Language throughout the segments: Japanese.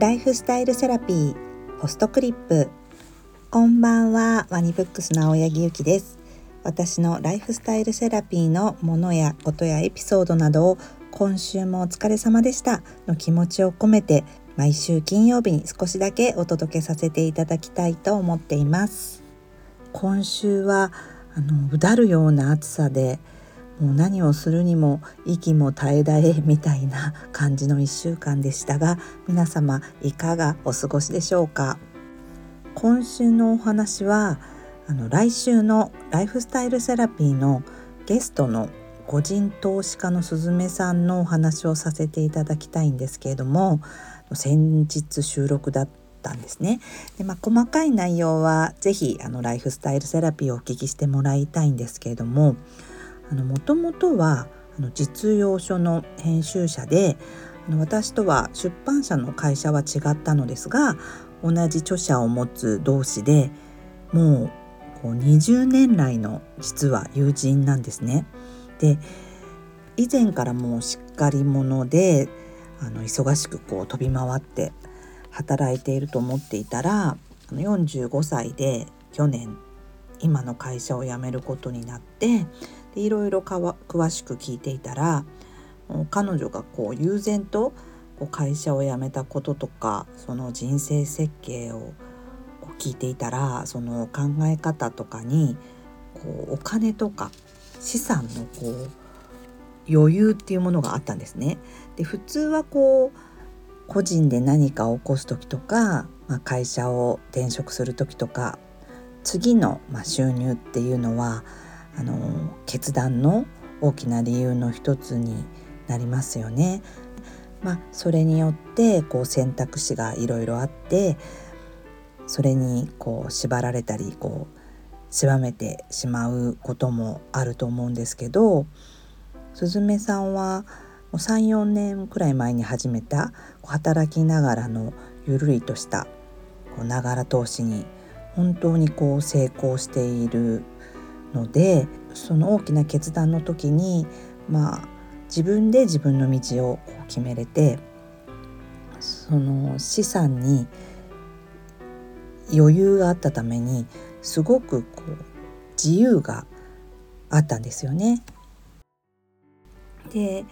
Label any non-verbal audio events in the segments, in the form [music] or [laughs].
ライフスタイルセラピーポストクリップ。こんばんはワニブックスの青柳ゆきです。私のライフスタイルセラピーのものやことやエピソードなどを今週もお疲れ様でしたの気持ちを込めて毎週金曜日に少しだけお届けさせていただきたいと思っています。今週はあのうだるような暑さでもう何をするにも息も絶え絶えみたいな感じの1週間でしたが皆様いかがお過ごしでしょうか？今週のお話はあの来週のライフスタイルセラピーのゲストの個人投資家のすずめさんのお話をさせていただきたいんですけれども先日収録だったんですね。でまあ、細かい内容は是非ライフスタイルセラピーをお聞きしてもらいたいんですけれどももともとはあの実用書の編集者で私とは出版社の会社は違ったのですが同じ著者を持つ同士でもうこう20年来の実は友人なんですね。で以前からもうしっかり者であの忙しくこう飛び回って働いていると思っていたら45歳で去年今の会社を辞めることになってでいろいろ詳しく聞いていたら彼女がこう悠然とこう会社を辞めたこととかその人生設計を聞いていたらその考え方とかにこうお金とか資産のこう余裕っていうものがあったんですね。で普通はこう個人で何かを起こす時とか、まあ、会社を転職する時とか次の、まあ、収入っていうのはあの決断の大きな理由の一つになりますよね。まあ、それによってこう選択肢がいろいろあってそれにこう縛られたりこう狭めてしまうこともあると思うんですけどすずめさんは34年くらい前に始めた働きながらのゆるりとしたながら投資に本当にこう成功しているのでその大きな決断の時にまあ自分で自分の道を決めれてその資産に余裕があったためにすごくこう自由があったんですよね。で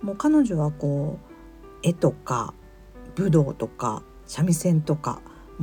もう彼女はこう絵とか武道とか三味線とか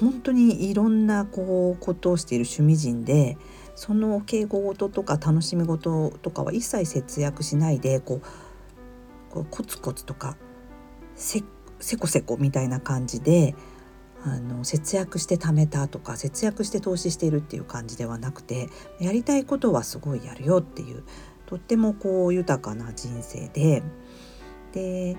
本当にいろんなこうことをしている趣味人でその敬語事とか楽しみ事とかは一切節約しないでこうこうコツコツとかせせこせこみたいな感じであの節約して貯めたとか節約して投資しているっていう感じではなくてやりたいことはすごいやるよっていうとってもこう豊かな人生でで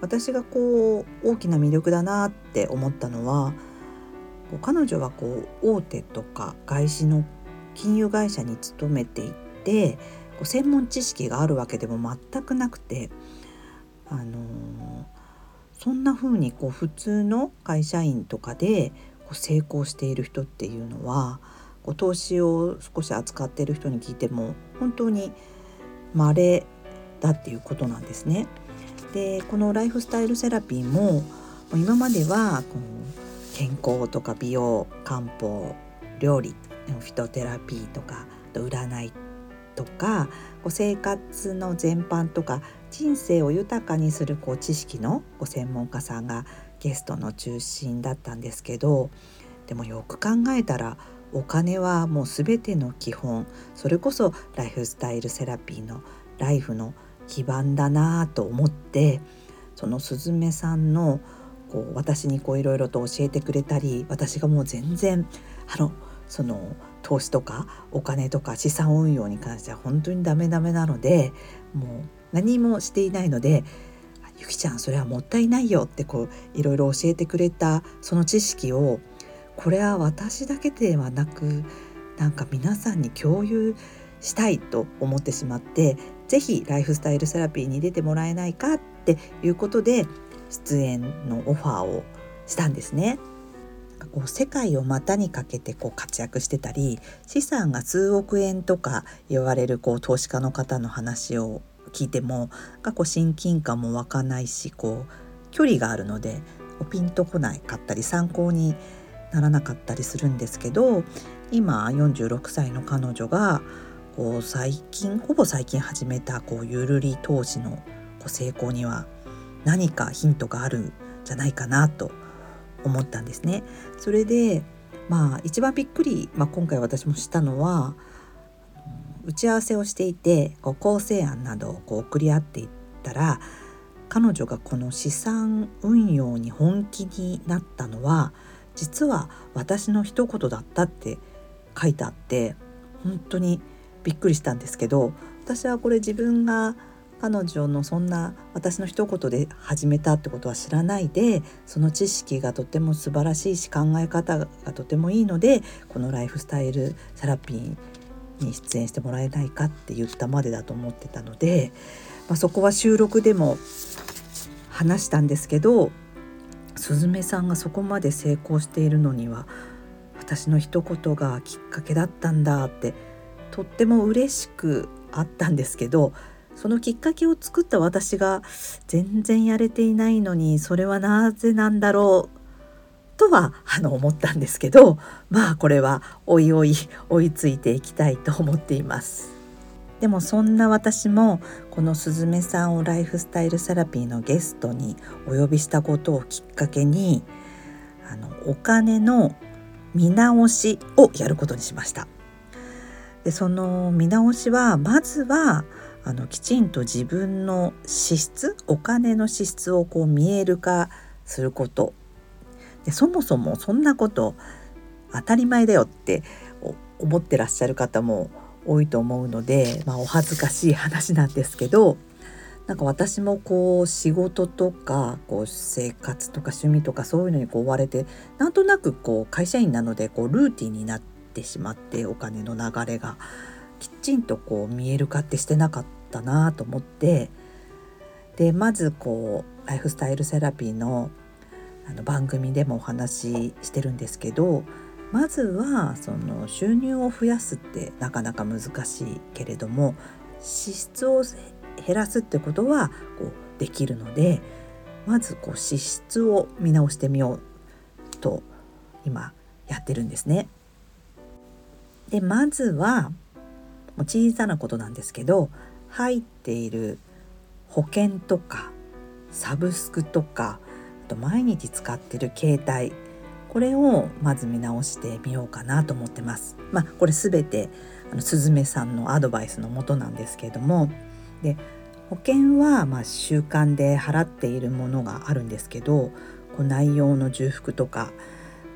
私がこう大きな魅力だなって思ったのは彼女はこう大手とか外資の金融会社に勤めていて専門知識があるわけでも全くなくて、あのー、そんな風にこう普通の会社員とかでこう成功している人っていうのはこう投資を少し扱っている人に聞いても本当に稀だっていうことなんですね。でこのライフスタイルセラピーも今まではこう健康とか美容漢方料理フィトテラピーとか占いとかこ生活の全般とか人生を豊かにするこう知識のご専門家さんがゲストの中心だったんですけどでもよく考えたらお金はもう全ての基本それこそライフスタイルセラピーのライフの基盤だなと思ってそのすずめさんのこう私にいろいろと教えてくれたり私がもう全然あのその投資とかお金とか資産運用に関しては本当にダメダメなのでもう何もしていないので「ゆきちゃんそれはもったいないよ」ってこういろいろ教えてくれたその知識をこれは私だけではなくなんか皆さんに共有したいと思ってしまって是非ライフスタイルセラピーに出てもらえないかっていうことで出演のオファーをしたんですね。こう世界を股にかけてこう活躍してたり資産が数億円とか言われるこう投資家の方の話を聞いてもこう親近感も湧かないしこう距離があるのでピンとこないかったり参考にならなかったりするんですけど今46歳の彼女がこう最近ほぼ最近始めたこうゆるり投資のこう成功には何かヒントがあるんじゃないかなと思ったんですね。それでまあ一番びっくり、まあ、今回私もしたのは打ち合わせをしていてこう構成案などをこう送り合っていったら彼女がこの資産運用に本気になったのは実は私の一言だったって書いてあって本当にびっくりしたんですけど私はこれ自分が彼女のそんな私の一言で始めたってことは知らないでその知識がとても素晴らしいし考え方がとてもいいのでこのライフスタイルセラピーに出演してもらえないかって言ったまでだと思ってたので、まあ、そこは収録でも話したんですけどすずめさんがそこまで成功しているのには私の一言がきっかけだったんだってとっても嬉しくあったんですけどそのきっかけを作った私が全然やれていないのにそれはなぜなんだろうとはあの思ったんですけど [laughs] まあこれはおいおい追いついていきたいと思っています。でもそんな私もこのすずめさんをライフスタイルセラピーのゲストにお呼びしたことをきっかけにあのお金の見直しをやることにしました。でその見直しはまずはあのきちんと自分の支出お金の支出をこう見える化すること。でそもそもそんなこと当たり前だよって思ってらっしゃる方も多いと思うので、まあ、お恥ずかしい話なんですけどなんか私もこう仕事とかこう生活とか趣味とかそういうのにこう追われてなんとなくこう会社員なのでこうルーティンになってしまってお金の流れが。きちんとこう見える化ってしてなかったなと思ってでまずこうライフスタイルセラピーのあの番組でもお話ししてるんですけどまずはその収入を増やすってなかなか難しいけれども支出を減らすってことはこうできるのでまずこう支出を見直してみようと今やってるんですね。でまずは小さなことなんですけど入っている保険とかサブスクとかあと毎日使ってる携帯これをまず見直してみようかなと思ってます。まあ、これすべてあのすずめさんのアドバイスのもとなんですけれどもで保険はまあ習慣で払っているものがあるんですけどこう内容の重複とか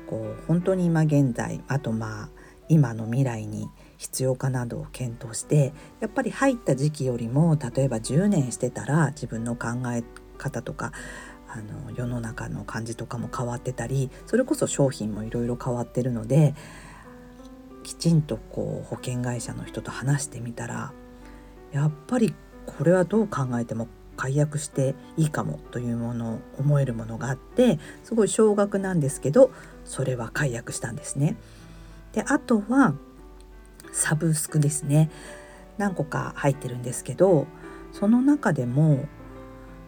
こう本当に今現在あとまあ今の未来に必要かなどを検討してやっぱり入った時期よりも例えば10年してたら自分の考え方とかあの世の中の感じとかも変わってたりそれこそ商品もいろいろ変わってるのできちんとこう保険会社の人と話してみたらやっぱりこれはどう考えても解約していいかもというものを思えるものがあってすごい少額なんですけどそれは解約したんですね。であとはサブスクですね。何個か入ってるんですけどその中でも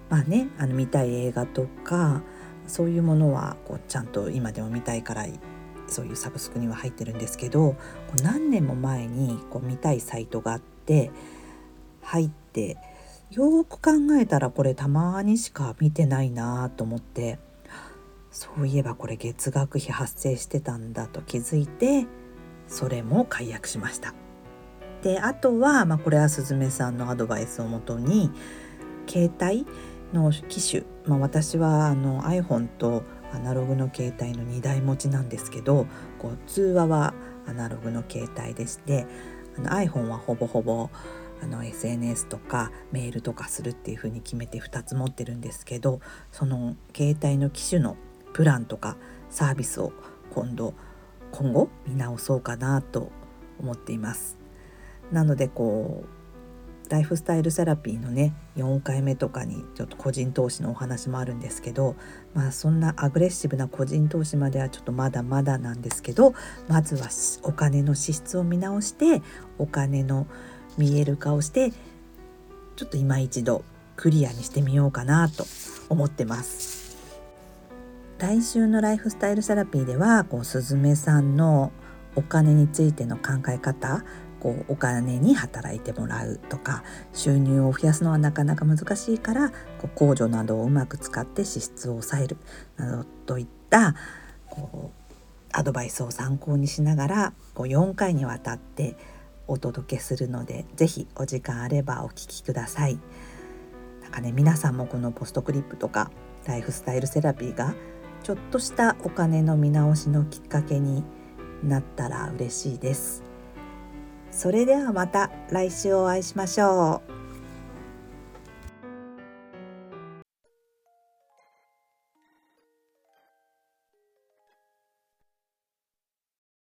まあねあの見たい映画とかそういうものはこうちゃんと今でも見たいからそういうサブスクには入ってるんですけど何年も前にこう見たいサイトがあって入ってよく考えたらこれたまにしか見てないなと思ってそういえばこれ月額費発生してたんだと気づいてそれも解約しました。であとは、まあ、これはすずめさんのアドバイスをもとに携帯の機種、まあ、私はあの iPhone とアナログの携帯の2台持ちなんですけどこう通話はアナログの携帯でしてあの iPhone はほぼほぼあの SNS とかメールとかするっていう風に決めて2つ持ってるんですけどその携帯の機種のプランとかサービスを今度今後見直そうかなと思っています。なのでこうライフスタイルセラピーのね4回目とかにちょっと個人投資のお話もあるんですけどまあそんなアグレッシブな個人投資まではちょっとまだまだなんですけどまずはお金の支出を見直してお金の見える化をしてちょっと今一度クリアにしてみようかなと思ってます。来週のライフスタイルセラピーではこうすずめさんのお金についての考え方こうお金に働いてもらうとか収入を増やすのはなかなか難しいからこう控除などをうまく使って支出を抑えるなどといったこうアドバイスを参考にしながらこう4回にわたってお届けするので是非お時間あればお聞きください。なんかね皆さんもこのポストクリップとかライフスタイルセラピーがちょっとしたお金の見直しのきっかけになったら嬉しいです。それではまた来週お会いしましょう。